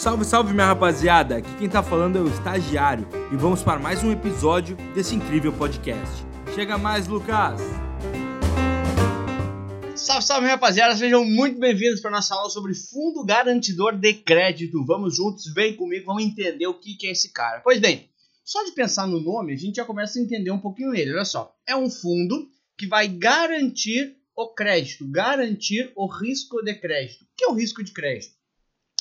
Salve, salve minha rapaziada! Aqui quem tá falando é o estagiário e vamos para mais um episódio desse incrível podcast. Chega mais, Lucas! Salve, salve rapaziada! Sejam muito bem-vindos para nossa aula sobre fundo garantidor de crédito. Vamos juntos, vem comigo, vamos entender o que é esse cara. Pois bem, só de pensar no nome, a gente já começa a entender um pouquinho ele. Olha só, é um fundo que vai garantir o crédito, garantir o risco de crédito. O que é o risco de crédito?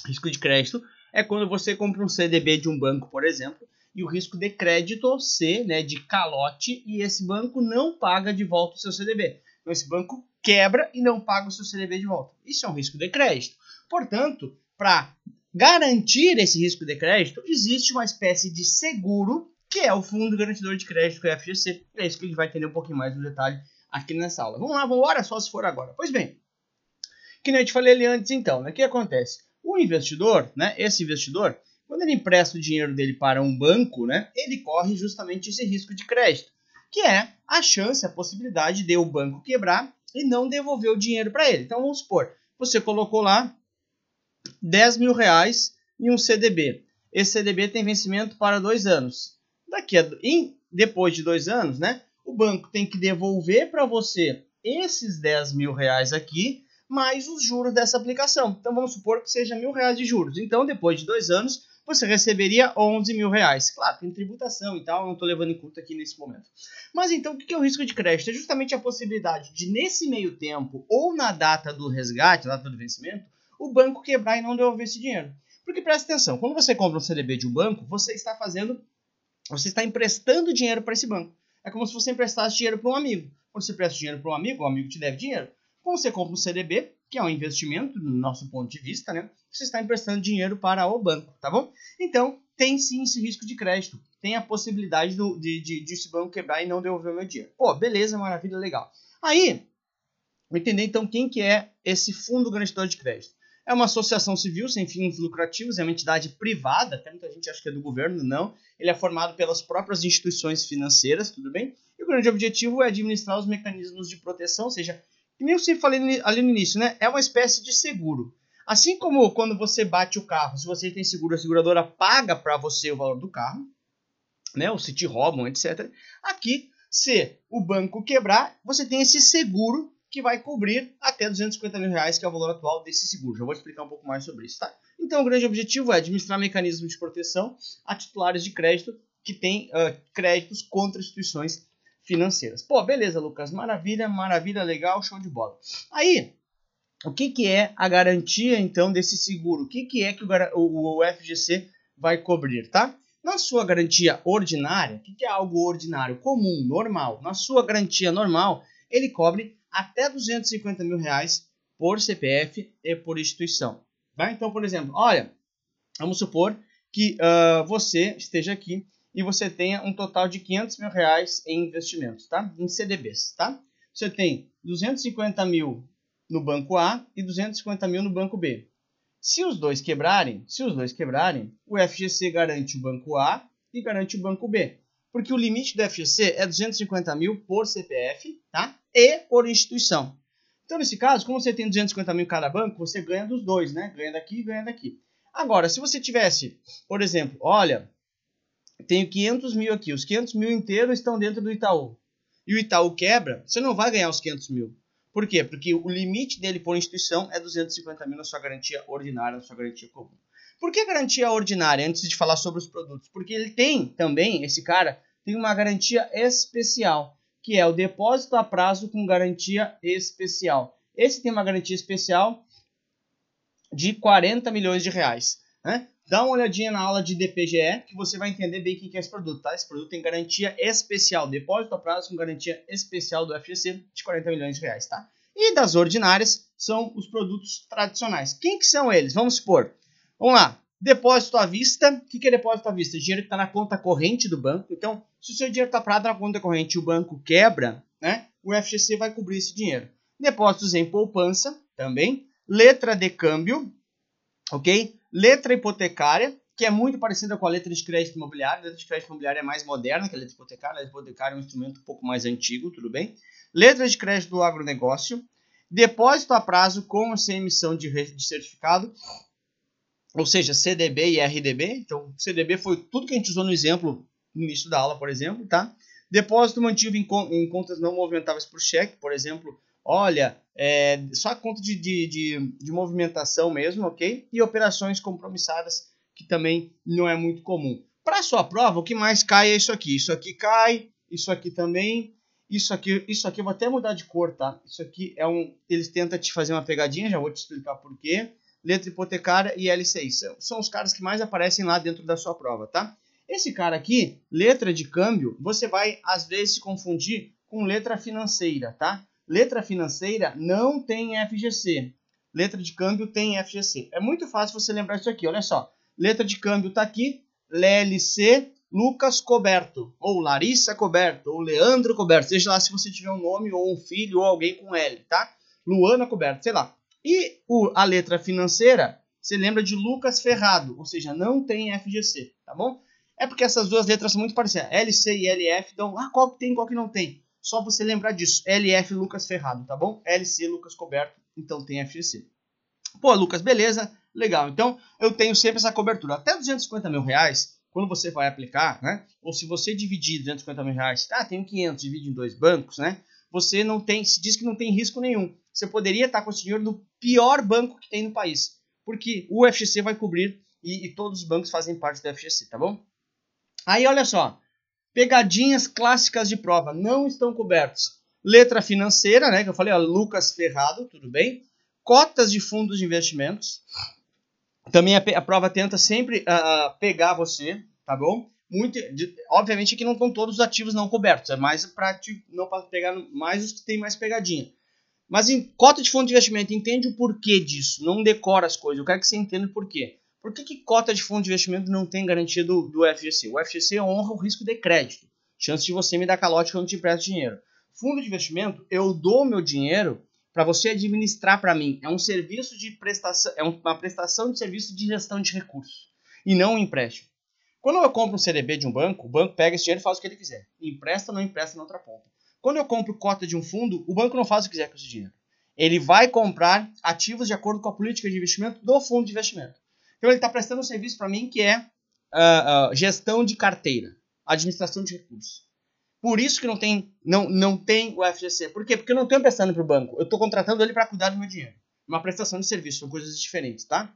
Risco de crédito é quando você compra um CDB de um banco, por exemplo, e o risco de crédito C, né, de calote, e esse banco não paga de volta o seu CDB. Então esse banco quebra e não paga o seu CDB de volta. Isso é um risco de crédito. Portanto, para garantir esse risco de crédito, existe uma espécie de seguro, que é o Fundo Garantidor de Crédito, que é o FGC. É isso que a gente vai entender um pouquinho mais no detalhe aqui nessa aula. Vamos lá, vamos embora, só se for agora. Pois bem, que nem eu te falei ali antes então, né? O que acontece? O investidor, né, esse investidor, quando ele empresta o dinheiro dele para um banco, né, ele corre justamente esse risco de crédito, que é a chance, a possibilidade de o banco quebrar e não devolver o dinheiro para ele. Então vamos supor, você colocou lá 10 mil reais em um CDB. Esse CDB tem vencimento para dois anos. Daqui a, em, depois de dois anos, né, o banco tem que devolver para você esses 10 mil reais aqui mais os juros dessa aplicação. Então vamos supor que seja mil reais de juros. Então depois de dois anos você receberia 11 mil reais. Claro, tem tributação e tal, não estou levando em conta aqui nesse momento. Mas então o que é o risco de crédito? É justamente a possibilidade de nesse meio tempo ou na data do resgate, na data do vencimento, o banco quebrar e não devolver esse dinheiro. Porque presta atenção, quando você compra um CDB de um banco, você está fazendo, você está emprestando dinheiro para esse banco. É como se você emprestasse dinheiro para um amigo. Quando você presta dinheiro para um amigo, o amigo te deve dinheiro. Você compra um CDB, que é um investimento, do nosso ponto de vista, né? Você está emprestando dinheiro para o banco, tá bom? Então, tem sim esse risco de crédito. Tem a possibilidade do, de, de, de esse banco quebrar e não devolver o meu dinheiro. Pô, beleza, maravilha, legal. Aí, entender então quem que é esse fundo garantidor de crédito. É uma associação civil sem fins lucrativos, é uma entidade privada, até muita gente acha que é do governo, não. Ele é formado pelas próprias instituições financeiras, tudo bem? E o grande objetivo é administrar os mecanismos de proteção, ou seja, que nem eu falei ali no início, né? É uma espécie de seguro. Assim como quando você bate o carro, se você tem seguro, a seguradora paga para você o valor do carro, né? Ou se te roubam, etc. Aqui, se o banco quebrar, você tem esse seguro que vai cobrir até 250 mil reais, que é o valor atual desse seguro. Já vou explicar um pouco mais sobre isso, tá? Então, o grande objetivo é administrar mecanismos de proteção a titulares de crédito que têm uh, créditos contra instituições financeiras. Pô, beleza, Lucas, maravilha, maravilha, legal, show de bola. Aí, o que, que é a garantia, então, desse seguro? O que, que é que o, FGC vai cobrir, tá? Na sua garantia ordinária, o que, que é algo ordinário, comum, normal? Na sua garantia normal, ele cobre até 250 mil reais por CPF e por instituição. Tá? Então, por exemplo, olha, vamos supor que uh, você esteja aqui e você tenha um total de 500 mil reais em investimentos, tá? Em CDBs, tá? Você tem 250 mil no banco A e 250 mil no banco B. Se os dois quebrarem, se os dois quebrarem, o FGC garante o banco A e garante o banco B. Porque o limite do FGC é 250 mil por CPF, tá? e por instituição. Então, nesse caso, como você tem 250 mil em cada banco, você ganha dos dois, né? Ganha daqui e ganha daqui. Agora, se você tivesse, por exemplo, olha, tenho 500 mil aqui, os 500 mil inteiros estão dentro do Itaú, e o Itaú quebra, você não vai ganhar os 500 mil. Por quê? Porque o limite dele por instituição é 250 mil na sua garantia ordinária, na sua garantia comum. Por que garantia ordinária, antes de falar sobre os produtos? Porque ele tem também, esse cara, tem uma garantia especial que é o depósito a prazo com garantia especial. Esse tem uma garantia especial de 40 milhões de reais. Né? Dá uma olhadinha na aula de DPGE que você vai entender bem o que é esse produto. Tá? Esse produto tem garantia especial, depósito a prazo com garantia especial do FGC de 40 milhões de reais. Tá? E das ordinárias são os produtos tradicionais. Quem que são eles? Vamos supor. Vamos lá. Depósito à vista. O que é depósito à vista? Dinheiro que está na conta corrente do banco. Então, se o seu dinheiro está parado na conta corrente e o banco quebra, né, o FGC vai cobrir esse dinheiro. Depósitos em poupança também. Letra de câmbio, ok? Letra hipotecária, que é muito parecida com a letra de crédito imobiliário. A letra de crédito imobiliário é mais moderna que a letra hipotecária. A letra hipotecária é um instrumento um pouco mais antigo, tudo bem? Letra de crédito do agronegócio. Depósito a prazo com sem emissão de, de certificado ou seja, CDB e RDB. Então, CDB foi tudo que a gente usou no exemplo no início da aula, por exemplo, tá? Depósito mantido em, em contas não movimentáveis por cheque, por exemplo, olha, é, só a conta de, de, de, de, movimentação mesmo, ok? E operações compromissadas, que também não é muito comum. Para sua prova, o que mais cai é isso aqui. Isso aqui cai, isso aqui também, isso aqui, isso aqui eu vou até mudar de cor, tá? Isso aqui é um. Eles tentam te fazer uma pegadinha, já vou te explicar por quê. Letra hipotecária e LCI. São, são os caras que mais aparecem lá dentro da sua prova, tá? Esse cara aqui, letra de câmbio, você vai às vezes se confundir com letra financeira, tá? Letra financeira não tem FGC. Letra de câmbio tem FGC. É muito fácil você lembrar isso aqui, olha só. Letra de câmbio está aqui, LLC Lucas Coberto, ou Larissa Coberto, ou Leandro Coberto, seja lá se você tiver um nome, ou um filho, ou alguém com L, tá? Luana Coberto, sei lá. E o, a letra financeira, você lembra de Lucas Ferrado, ou seja, não tem FGC, tá bom? É porque essas duas letras são muito parecidas. LC e LF então ah, qual que tem, qual que não tem. Só você lembrar disso. LF Lucas Ferrado, tá bom? LC Lucas Coberto, então tem FGC. Pô, Lucas, beleza, legal. Então eu tenho sempre essa cobertura. Até 250 mil reais, quando você vai aplicar, né? Ou se você dividir 250 mil reais, ah, tenho 500, divide em dois bancos, né? Você não tem, se diz que não tem risco nenhum. Você poderia estar com esse dinheiro no pior banco que tem no país, porque o FGC vai cobrir e, e todos os bancos fazem parte do FGC, tá bom? Aí olha só, pegadinhas clássicas de prova não estão cobertos. Letra financeira, né? Que eu falei, ó, Lucas Ferrado, tudo bem? Cotas de fundos de investimentos, também a, a prova tenta sempre uh, pegar você, tá bom? Muito, de, obviamente que não estão todos os ativos não cobertos, é mais para não para pegar mais os que tem mais pegadinha. Mas em cota de fundo de investimento, entende o porquê disso, não decora as coisas, eu quero que você entenda o porquê. Por que, que cota de fundo de investimento não tem garantia do, do FGC? O FGC honra o risco de crédito, chance de você me dar calote quando te empresto dinheiro. Fundo de investimento, eu dou meu dinheiro para você administrar para mim. É um serviço de prestação, é uma prestação de serviço de gestão de recursos e não um empréstimo. Quando eu compro um CDB de um banco, o banco pega esse dinheiro e faz o que ele quiser. Empresta ou não empresta na outra ponta. Quando eu compro cota de um fundo, o banco não faz o que quiser com esse dinheiro. Ele vai comprar ativos de acordo com a política de investimento do fundo de investimento. Então ele está prestando um serviço para mim que é uh, uh, gestão de carteira, administração de recursos. Por isso que não tem, não, não tem o FGC. Por quê? Porque eu não estou emprestando para o banco. Eu estou contratando ele para cuidar do meu dinheiro. Uma prestação de serviço, são coisas diferentes, tá?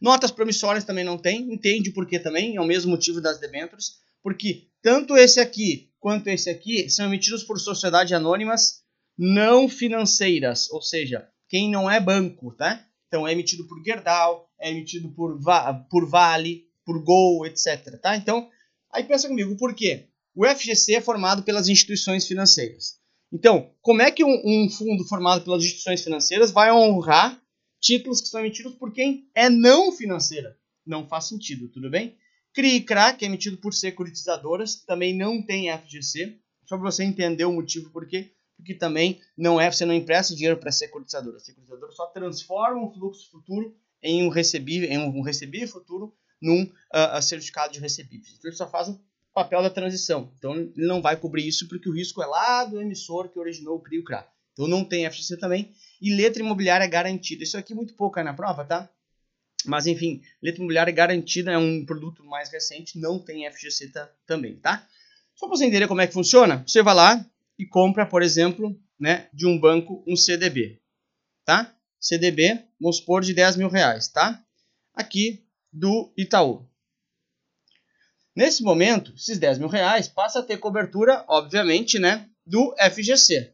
Notas promissórias também não tem. Entende por que também? É o mesmo motivo das debêntures. Porque tanto esse aqui quanto esse aqui são emitidos por sociedades anônimas não financeiras. Ou seja, quem não é banco, tá? Então é emitido por Gerdau, é emitido por, Va por Vale, por Gol, etc. Tá? Então, aí pensa comigo, por quê? O FGC é formado pelas instituições financeiras. Então, como é que um, um, fundo formado pelas instituições financeiras vai honrar títulos que são emitidos por quem é não financeira? Não faz sentido, tudo bem? CRI CRA, que é emitido por securitizadoras, também não tem FGC. Só para você entender o motivo por quê. Porque também não é, você não empresta dinheiro para securitizadora. A securitizadora só transforma um fluxo futuro em um recebível, em um recebível futuro num uh, certificado de recebíveis. Então ele só faz um papel da transição. Então ele não vai cobrir isso porque o risco é lá do emissor que originou o CRI o CRA. Então não tem FGC também. E letra imobiliária garantida. Isso aqui é muito pouco na prova, tá? Mas enfim, letra imobiliária garantida, é um produto mais recente, não tem FGC também, tá? Só para você entender como é que funciona, você vai lá e compra, por exemplo, né, de um banco um CDB, tá? CDB, vamos supor, de 10 mil reais, tá? Aqui do Itaú. Nesse momento, esses 10 mil reais passa a ter cobertura, obviamente, né, do FGC.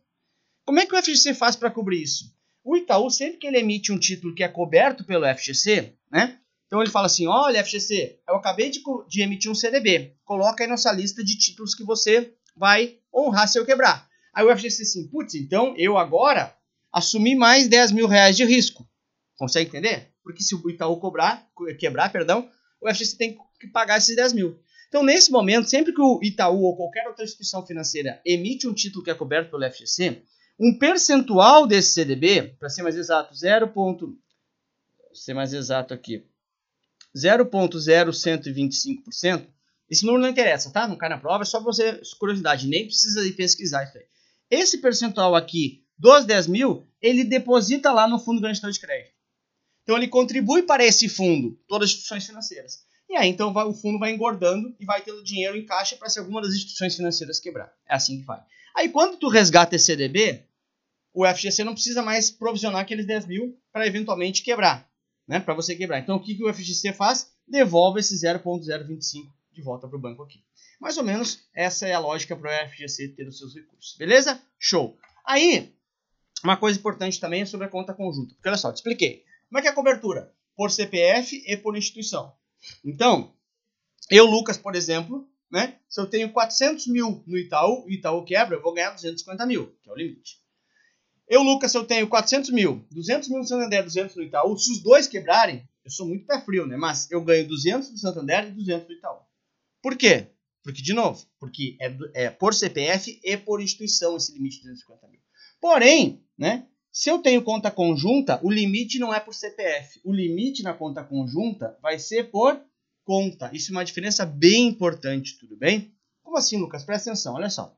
Como é que o FGC faz para cobrir isso? O Itaú, sempre que ele emite um título que é coberto pelo FGC, né, então ele fala assim, olha FGC, eu acabei de, de emitir um CDB, coloca aí nossa lista de títulos que você vai honrar se eu quebrar. Aí o FGC assim, putz, então eu agora assumi mais 10 mil reais de risco. Consegue entender? Porque se o Itaú cobrar, quebrar, perdão, o FGC tem que pagar esses 10 mil. Então, nesse momento, sempre que o Itaú ou qualquer outra instituição financeira emite um título que é coberto pelo FGC, um percentual desse CDB, para ser mais exato, 0. ser mais exato aqui, 0,0125%, esse número não interessa, tá? Não cai na prova, é só você, curiosidade, nem precisa de pesquisar isso aí. Esse percentual aqui dos 10 mil, ele deposita lá no fundo garantidor de crédito. Então ele contribui para esse fundo, todas as instituições financeiras. E aí então vai, o fundo vai engordando e vai tendo dinheiro em caixa para se alguma das instituições financeiras quebrar. É assim que vai. Aí quando tu resgata esse CDB, o FGC não precisa mais provisionar aqueles 10 mil para eventualmente quebrar, né? Para você quebrar. Então o que, que o FGC faz? Devolve esse 0,025 de volta para o banco aqui. Mais ou menos essa é a lógica para o FGC ter os seus recursos. Beleza? Show. Aí, uma coisa importante também é sobre a conta conjunta. Porque olha só, te expliquei. Como é que é a cobertura? Por CPF e por instituição. Então, eu, Lucas, por exemplo, né? Se eu tenho 400 mil no Itaú, o Itaú quebra, eu vou ganhar 250 mil, que é o limite. Eu, Lucas, se eu tenho 400 mil, 200 mil no Santander, 200 no Itaú, se os dois quebrarem, eu sou muito pé frio, né? Mas eu ganho 200 do Santander e 200 do Itaú. Por quê? Porque, de novo, porque é, é por CPF e por instituição esse limite de 250 mil. Porém, né? Se eu tenho conta conjunta, o limite não é por CPF. O limite na conta conjunta vai ser por conta. Isso é uma diferença bem importante, tudo bem? Como assim, Lucas? Presta atenção, olha só.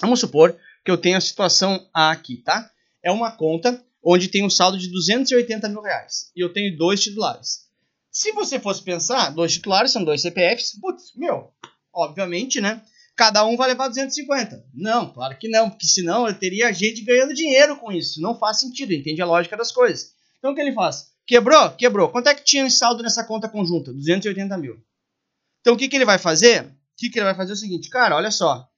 Vamos supor que eu tenho a situação A aqui, tá? É uma conta onde tem um saldo de 280 mil reais. E eu tenho dois titulares. Se você fosse pensar, dois titulares são dois CPFs, putz, meu, obviamente, né? cada um vai levar 250. Não, claro que não, porque senão eu teria gente ganhando dinheiro com isso. Não faz sentido, entende a lógica das coisas. Então o que ele faz? Quebrou? Quebrou. Quanto é que tinha em saldo nessa conta conjunta? 280 mil. Então o que, que ele vai fazer? O que, que ele vai fazer é o seguinte, cara, olha só.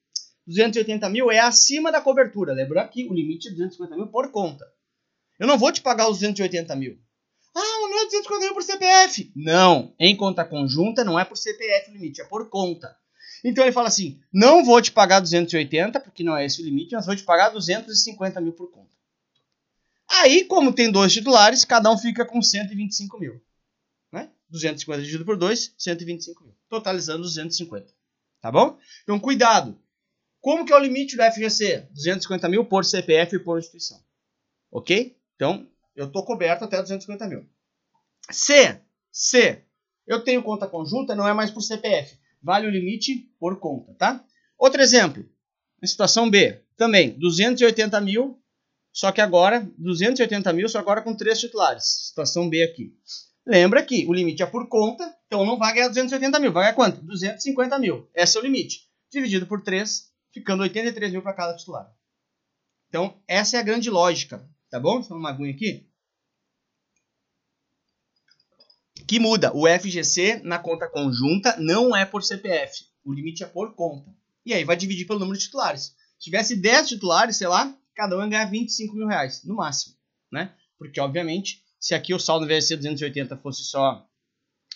280 mil é acima da cobertura. Lembrando que o limite é 250 mil por conta. Eu não vou te pagar os 280 mil. Ah, não é 250 mil por CPF. Não, em conta conjunta não é por CPF o limite, é por conta. Então ele fala assim: não vou te pagar 280, porque não é esse o limite, mas vou te pagar 250 mil por conta. Aí, como tem dois titulares, cada um fica com 125 mil. Né? 250 dividido por 2, 125 mil. Totalizando 250. Tá bom? Então, cuidado. Como que é o limite do FGC? 250 mil por CPF e por instituição. Ok? Então, eu estou coberto até 250 mil. Se, se eu tenho conta conjunta, não é mais por CPF vale o limite por conta, tá? Outro exemplo, situação B, também 280 mil, só que agora 280 mil, só agora com três titulares. Situação B aqui. Lembra que o limite é por conta, então não vai ganhar 280 mil, vai ganhar quanto? 250 mil. Esse é o limite. Dividido por 3, ficando 83 mil para cada titular. Então, essa é a grande lógica, tá bom? Vamos uma aguinha aqui. Que muda. O FGC na conta conjunta não é por CPF. O limite é por conta. E aí vai dividir pelo número de titulares. Se tivesse 10 titulares, sei lá, cada um ia ganhar 25 mil reais, no máximo. Né? Porque, obviamente, se aqui o saldo, ser 280, fosse só,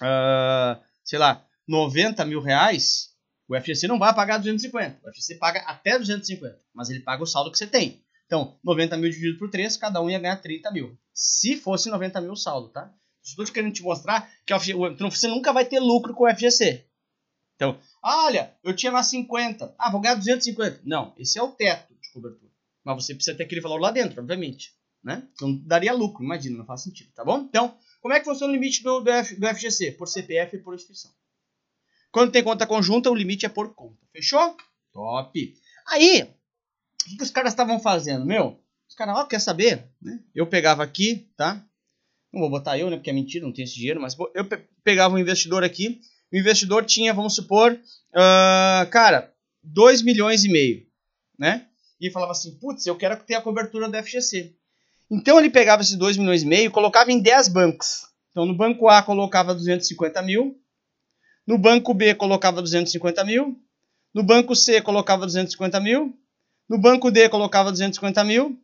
uh, sei lá, 90 mil reais, o FGC não vai pagar 250. O FGC paga até 250, mas ele paga o saldo que você tem. Então, 90 mil dividido por 3, cada um ia ganhar 30 mil. Se fosse 90 mil saldo, tá? Estou querendo te mostrar que você nunca vai ter lucro com o FGC. Então, olha, eu tinha lá 50. Ah, vou ganhar 250. Não, esse é o teto de cobertura. Mas você precisa ter aquele valor lá dentro, obviamente. Né? Então daria lucro, imagina, não faz sentido, tá bom? Então, como é que funciona o limite do, do, F, do FGC? Por CPF e por instituição. Quando tem conta conjunta, o limite é por conta. Fechou? Top! Aí, o que, que os caras estavam fazendo? Meu, os caras, ó, quer saber? Eu pegava aqui, tá? Não vou botar eu, né? Porque é mentira, não tenho esse dinheiro. Mas eu pegava um investidor aqui. O investidor tinha, vamos supor, uh, cara, 2 milhões e meio, né? E falava assim, putz, eu quero ter a cobertura do FGC. Então ele pegava esses 2 milhões e meio e colocava em 10 bancos. Então no banco A colocava 250 mil, no banco B colocava 250 mil, no banco C colocava 250 mil, no banco D colocava 250 mil,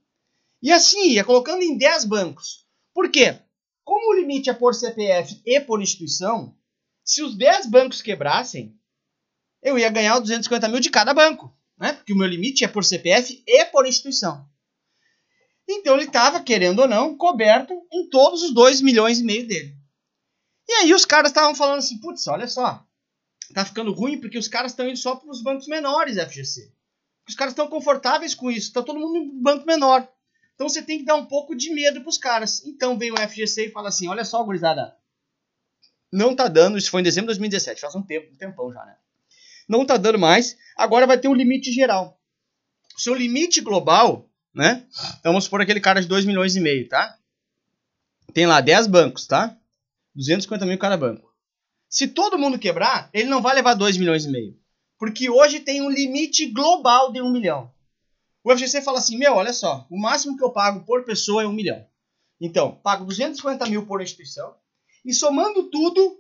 e assim ia colocando em 10 bancos. Por quê? Como o limite é por CPF e por instituição, se os 10 bancos quebrassem, eu ia ganhar 250 mil de cada banco, né? Porque o meu limite é por CPF e por instituição. Então ele estava, querendo ou não, coberto em todos os 2 milhões e meio dele. E aí os caras estavam falando assim, putz, olha só, tá ficando ruim porque os caras estão indo só para os bancos menores FGC. Os caras estão confortáveis com isso, tá todo mundo em banco menor. Então você tem que dar um pouco de medo pros caras. Então vem o FGC e fala assim: olha só, gurizada. Não tá dando, isso foi em dezembro de 2017, faz um tempo, um tempão já, né? Não tá dando mais, agora vai ter um limite geral. Seu limite global, né? Então vamos supor aquele cara de 2 milhões e meio, tá? tem lá 10 bancos, tá? 250 mil cada banco. Se todo mundo quebrar, ele não vai levar 2 milhões e meio. Porque hoje tem um limite global de 1 milhão. O FGC fala assim, meu, olha só, o máximo que eu pago por pessoa é 1 milhão. Então, pago 250 mil por instituição. E somando tudo,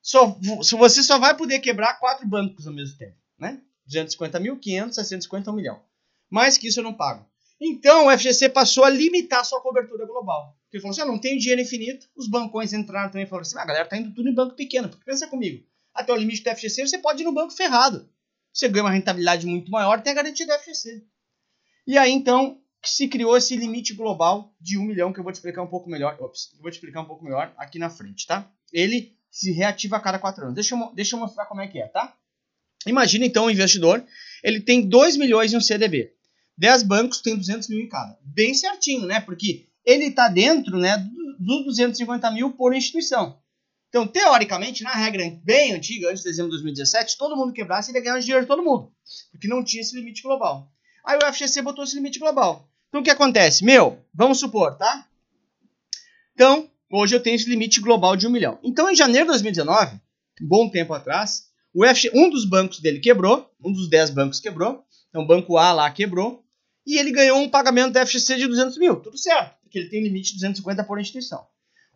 só, você só vai poder quebrar quatro bancos ao mesmo tempo. Né? 250 mil, 500, 650, 1 milhão. Mais que isso eu não pago. Então o FGC passou a limitar sua cobertura global. Porque ele falou assim: ah, não tenho dinheiro infinito. Os bancões entraram também e falaram assim: ah, a galera tá indo tudo em banco pequeno. Porque pensa comigo, até o limite do FGC você pode ir no banco ferrado. Você ganha uma rentabilidade muito maior, tem a garantia do FGC. E aí então se criou esse limite global de 1 milhão que eu vou te explicar um pouco melhor. Ops, vou te explicar um pouco melhor aqui na frente, tá? Ele se reativa a cada 4 anos. Deixa eu, deixa eu mostrar como é que é, tá? Imagina então um investidor, ele tem 2 milhões em um CDB. 10 bancos tem 200 mil em cada. Bem certinho, né? Porque ele está dentro né, dos 250 mil por instituição. Então, teoricamente, na regra bem antiga, antes de dezembro de 2017, todo mundo quebrasse, ele ia ganhar dinheiro todo mundo. Porque não tinha esse limite global. Aí o FGC botou esse limite global. Então, o que acontece? Meu, vamos supor, tá? Então, hoje eu tenho esse limite global de 1 milhão. Então, em janeiro de 2019, um bom tempo atrás, o FG, um dos bancos dele quebrou, um dos 10 bancos quebrou. Então, o banco A lá quebrou e ele ganhou um pagamento da FGC de 200 mil. Tudo certo, porque ele tem limite de 250 por instituição.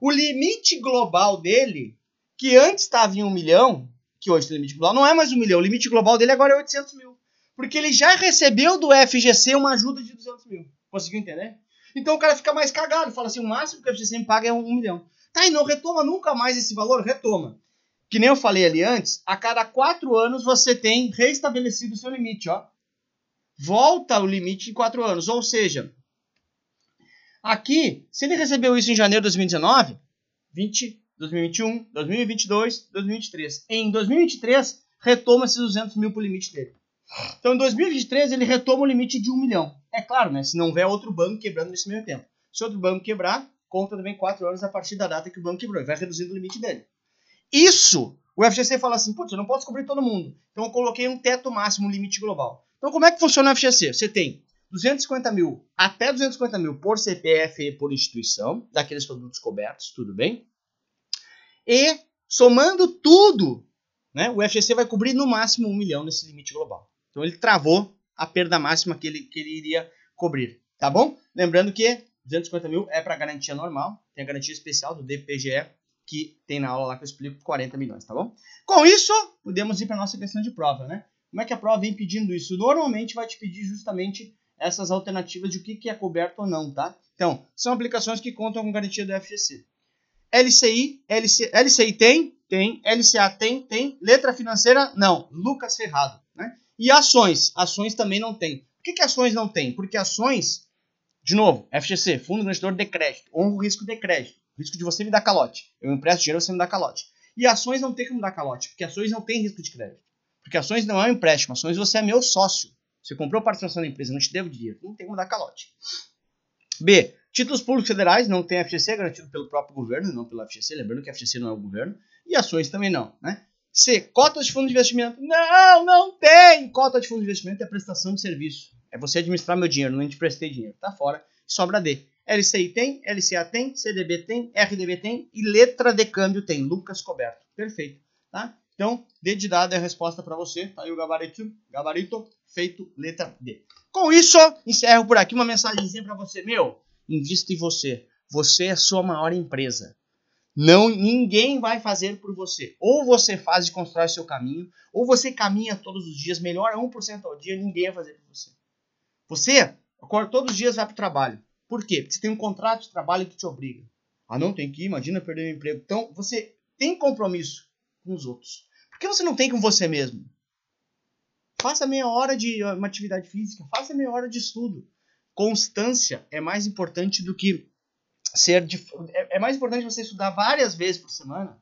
O limite global dele, que antes estava em 1 milhão, que hoje tem limite global, não é mais 1 milhão. O limite global dele agora é 800 mil. Porque ele já recebeu do FGC uma ajuda de 200 mil. Conseguiu entender? Então o cara fica mais cagado. Fala assim, o máximo que o FGC me paga é 1 milhão. Tá, e não retoma nunca mais esse valor? Retoma. Que nem eu falei ali antes, a cada 4 anos você tem reestabelecido o seu limite, ó volta o limite em 4 anos. Ou seja, aqui, se ele recebeu isso em janeiro de 2019, 20, 2021, 2022, 2023. Em 2023, retoma esses 200 mil para o limite dele. Então, em 2023, ele retoma o limite de 1 milhão. É claro, né? Se não houver outro banco quebrando nesse meio tempo. Se outro banco quebrar, conta também 4 anos a partir da data que o banco quebrou. E vai reduzindo o limite dele. Isso, o FGC fala assim, putz, eu não posso cobrir todo mundo. Então, eu coloquei um teto máximo, um limite global. Então, como é que funciona o FGC? Você tem 250 mil até 250 mil por CPF e por instituição, daqueles produtos cobertos, tudo bem? E somando tudo, né, o FGC vai cobrir no máximo um milhão nesse limite global. Então ele travou a perda máxima que ele, que ele iria cobrir, tá bom? Lembrando que 250 mil é para garantia normal, tem a garantia especial do DPGE, que tem na aula lá que eu explico 40 milhões, tá bom? Com isso, podemos ir para nossa questão de prova, né? Como é que a prova vem pedindo isso? Normalmente vai te pedir justamente essas alternativas de o que, é coberto ou não, tá? Então, são aplicações que contam com garantia do FGC. LCI, LC, LCI tem? Tem. LCA tem? Tem. Letra financeira? Não. Lucas Ferrado. E ações? Ações também não tem. Por que, que ações não tem? Porque ações, de novo, FGC, Fundo Garantidor de Crédito, honra o risco de crédito. Risco de você me dar calote. Eu empresto dinheiro, você me dá calote. E ações não tem como dar calote, porque ações não tem risco de crédito. Porque ações não é um empréstimo, ações você é meu sócio. Você comprou participação da empresa, não te devo dinheiro. Não tem como dar calote. B. Títulos públicos federais, não tem FGC, é garantido pelo próprio governo, não pelo FGC. Lembrando que FGC não é o governo. E ações também não, né? C. Cotas de fundo de investimento. Não, não tem! Cota de fundo de investimento é prestação de serviço. É você administrar meu dinheiro, não te prestei dinheiro. Tá fora. Sobra D. LCI tem, LCA tem, CDB tem, RDB tem e letra de câmbio tem. Lucas Coberto. Perfeito. Tá? Então, D de dado é a resposta para você. Tá aí o gabarito, gabarito feito, letra D. Com isso, encerro por aqui uma mensagenzinha para você. Meu, invista em você. Você é a sua maior empresa. Não, ninguém vai fazer por você. Ou você faz e constrói seu caminho, ou você caminha todos os dias, melhora 1% ao dia, ninguém vai fazer por você. Você acorda todos os dias vai para o trabalho. Por quê? Porque você tem um contrato de trabalho que te obriga. Ah, não, tem que ir, imagina perder o emprego. Então, você tem compromisso com os outros. Por que você não tem com você mesmo? Faça meia hora de uma atividade física, faça meia hora de estudo. Constância é mais importante do que ser de, é, é mais importante você estudar várias vezes por semana,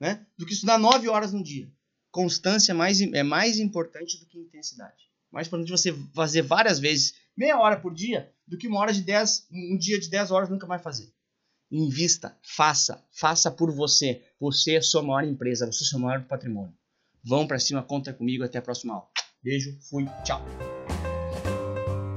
né, do que estudar nove horas no dia. Constância é mais, é mais importante do que intensidade. Mais importante você fazer várias vezes, meia hora por dia, do que uma hora de dez, um dia de dez horas nunca mais fazer. Invista, faça, faça por você. Você é a sua maior empresa, você é o seu maior patrimônio. Vão para cima, conta comigo, até a próxima aula. Beijo, fui, tchau.